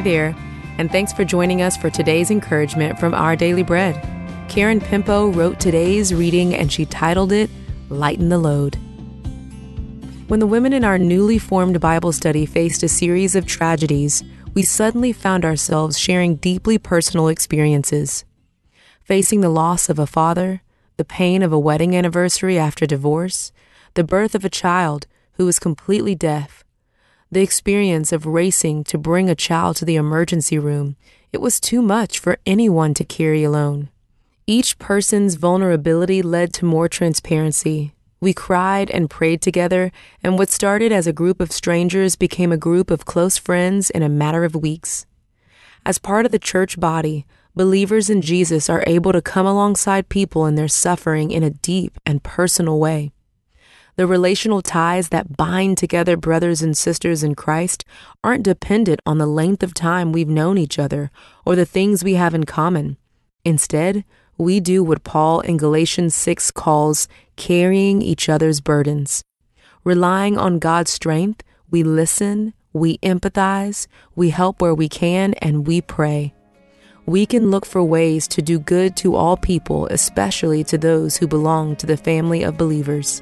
Hi there, and thanks for joining us for today's encouragement from Our Daily Bread. Karen Pimpo wrote today's reading and she titled it Lighten the Load. When the women in our newly formed Bible study faced a series of tragedies, we suddenly found ourselves sharing deeply personal experiences. Facing the loss of a father, the pain of a wedding anniversary after divorce, the birth of a child who was completely deaf, the experience of racing to bring a child to the emergency room, it was too much for anyone to carry alone. Each person's vulnerability led to more transparency. We cried and prayed together, and what started as a group of strangers became a group of close friends in a matter of weeks. As part of the church body, believers in Jesus are able to come alongside people in their suffering in a deep and personal way. The relational ties that bind together brothers and sisters in Christ aren't dependent on the length of time we've known each other or the things we have in common. Instead, we do what Paul in Galatians 6 calls carrying each other's burdens. Relying on God's strength, we listen, we empathize, we help where we can, and we pray. We can look for ways to do good to all people, especially to those who belong to the family of believers.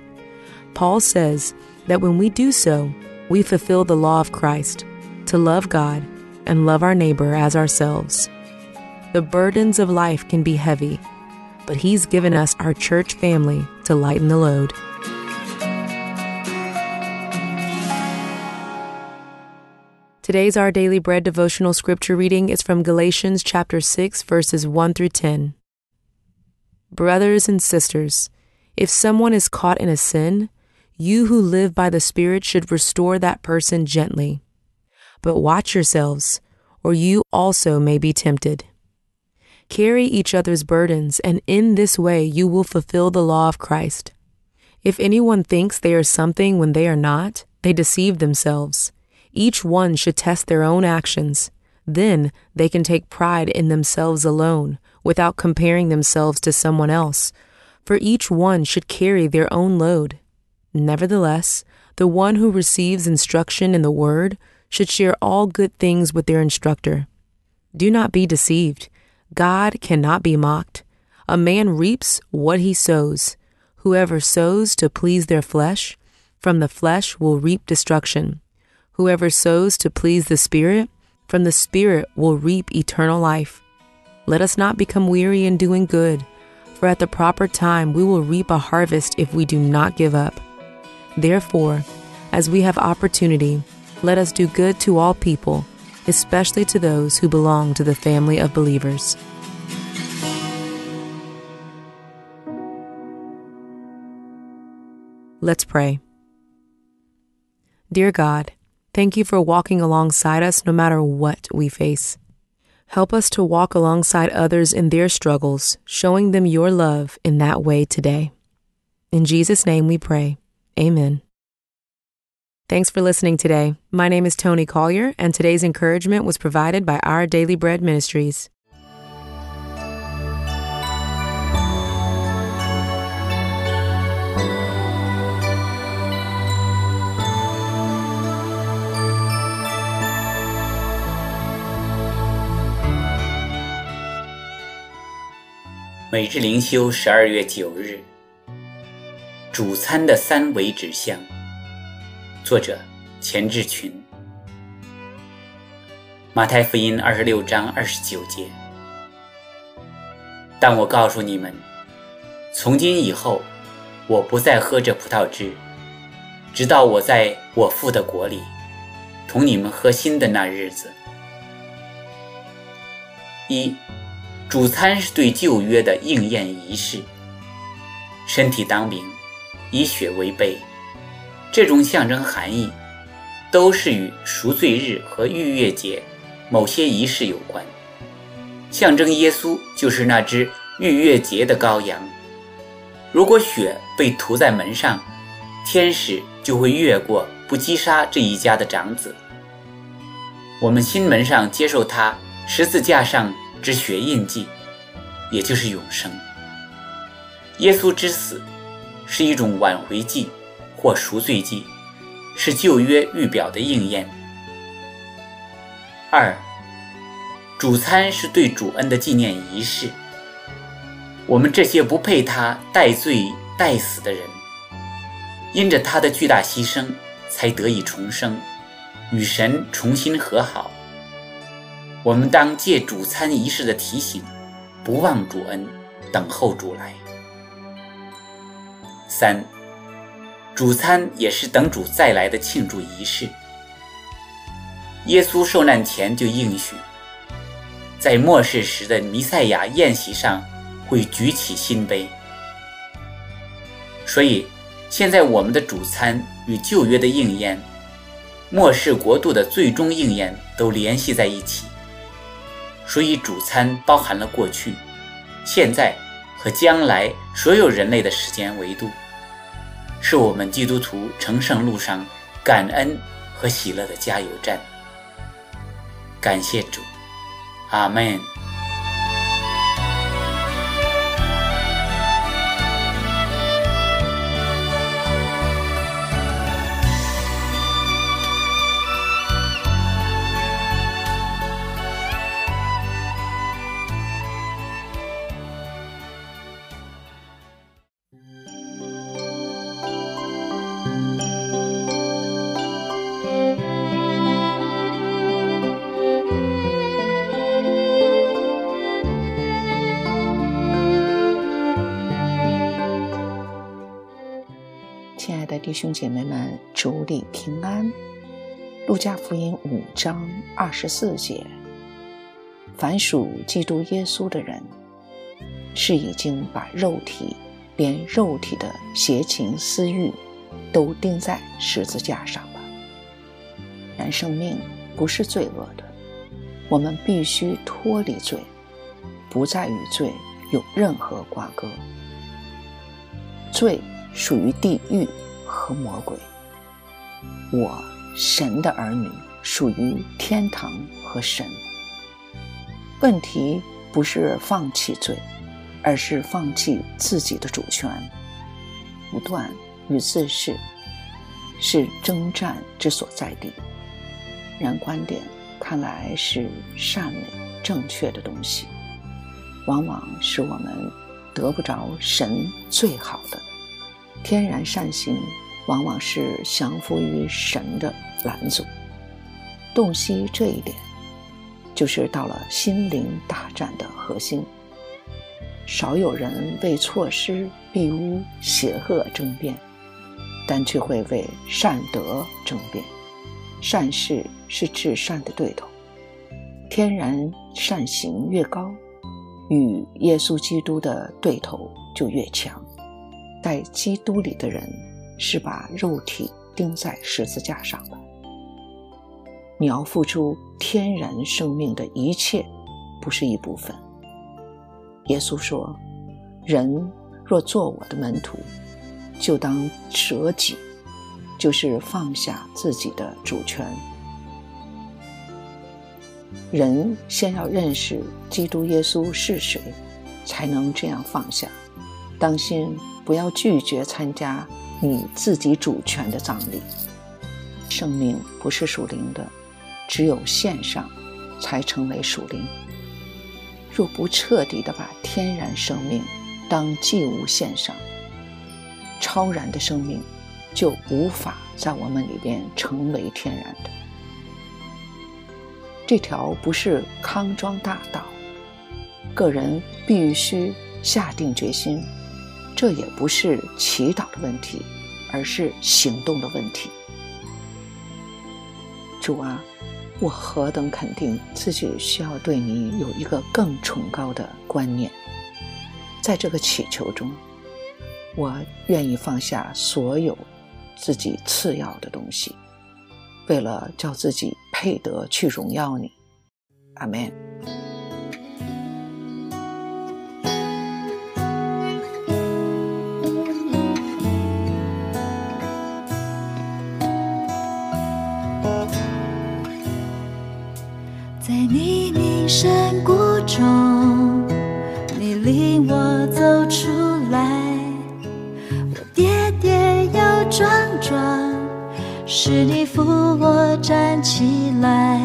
Paul says that when we do so, we fulfill the law of Christ to love God and love our neighbor as ourselves. The burdens of life can be heavy, but He's given us our church family to lighten the load. Today's Our Daily Bread devotional scripture reading is from Galatians chapter 6 verses 1 through 10. Brothers and sisters, if someone is caught in a sin, you who live by the Spirit should restore that person gently. But watch yourselves, or you also may be tempted. Carry each other's burdens, and in this way you will fulfill the law of Christ. If anyone thinks they are something when they are not, they deceive themselves. Each one should test their own actions. Then they can take pride in themselves alone, without comparing themselves to someone else, for each one should carry their own load. Nevertheless, the one who receives instruction in the Word should share all good things with their instructor. Do not be deceived. God cannot be mocked. A man reaps what he sows. Whoever sows to please their flesh, from the flesh will reap destruction. Whoever sows to please the Spirit, from the Spirit will reap eternal life. Let us not become weary in doing good, for at the proper time we will reap a harvest if we do not give up. Therefore, as we have opportunity, let us do good to all people, especially to those who belong to the family of believers. Let's pray. Dear God, thank you for walking alongside us no matter what we face. Help us to walk alongside others in their struggles, showing them your love in that way today. In Jesus' name we pray. Amen. Thanks for listening today. My name is Tony Collier, and today's encouragement was provided by Our Daily Bread Ministries. 每日灵修，十二月九日， 主餐的三维指向。作者：钱志群。马太福音二十六章二十九节。但我告诉你们，从今以后，我不再喝这葡萄汁，直到我在我父的国里，同你们喝新的那日子。一。主餐是对旧约的应验仪式，身体当饼，以血为杯，这种象征含义都是与赎罪日和逾越节某些仪式有关。象征耶稣就是那只逾越节的羔羊。如果血被涂在门上，天使就会越过，不击杀这一家的长子。我们心门上接受他十字架上。之血印记，也就是永生。耶稣之死是一种挽回祭或赎罪祭，是旧约预表的应验。二，主餐是对主恩的纪念仪式。我们这些不配他代罪代死的人，因着他的巨大牺牲，才得以重生，与神重新和好。我们当借主餐仪式的提醒，不忘主恩，等候主来。三，主餐也是等主再来的庆祝仪式。耶稣受难前就应许，在末世时的弥赛亚宴席上会举起新杯。所以，现在我们的主餐与旧约的应验、末世国度的最终应验都联系在一起。所以，主餐包含了过去、现在和将来所有人类的时间维度，是我们基督徒成圣路上感恩和喜乐的加油站。感谢主，阿门。亲爱的弟兄姐妹们，主里平安。路加福音五章二十四节：凡属基督耶稣的人，是已经把肉体，连肉体的邪情私欲，都钉在十字架上了。人生命不是罪恶的，我们必须脱离罪，不再与罪有任何瓜葛。罪属于地狱。和魔鬼，我神的儿女属于天堂和神。问题不是放弃罪，而是放弃自己的主权。不断与自恃，是征战之所在地。然观点看来是善美正确的东西，往往是我们得不着神最好的。天然善行，往往是降服于神的拦阻。洞悉这一点，就是到了心灵大战的核心。少有人为错失必污邪恶争辩，但却会为善德争辩。善事是至善的对头，天然善行越高，与耶稣基督的对头就越强。在基督里的人是把肉体钉在十字架上的。你要付出天然生命的一切，不是一部分。耶稣说：“人若做我的门徒，就当舍己，就是放下自己的主权。人先要认识基督耶稣是谁，才能这样放下。当心。”不要拒绝参加你自己主权的葬礼。生命不是属灵的，只有献上，才成为属灵。若不彻底的把天然生命当祭物献上，超然的生命就无法在我们里边成为天然的。这条不是康庄大道，个人必须下定决心。这也不是祈祷的问题，而是行动的问题。主啊，我何等肯定自己需要对你有一个更崇高的观念。在这个祈求中，我愿意放下所有自己次要的东西，为了叫自己配得去荣耀你。阿门。是你扶我站起来，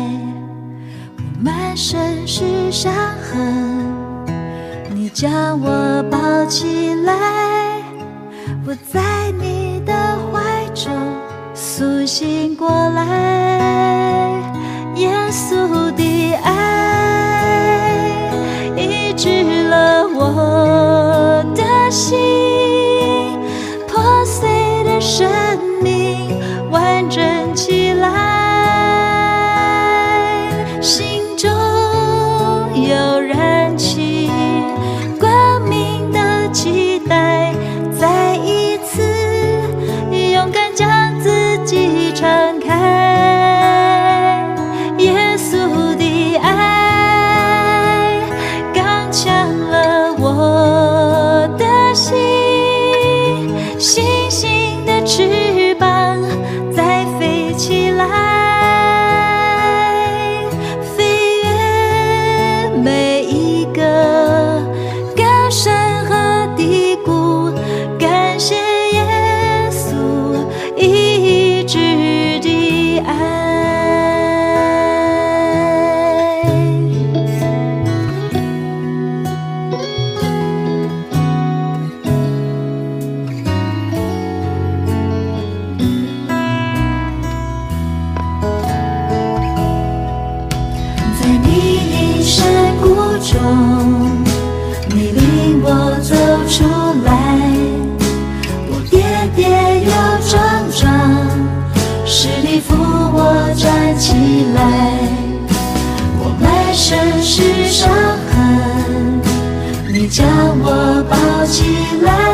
我满身是伤痕，你将我抱起来，我在你的怀中苏醒过来，耶稣的爱医治了我的心，中，你领我走出来。我跌跌又撞撞，是你扶我站起来。我满身是伤痕，你将我抱起来。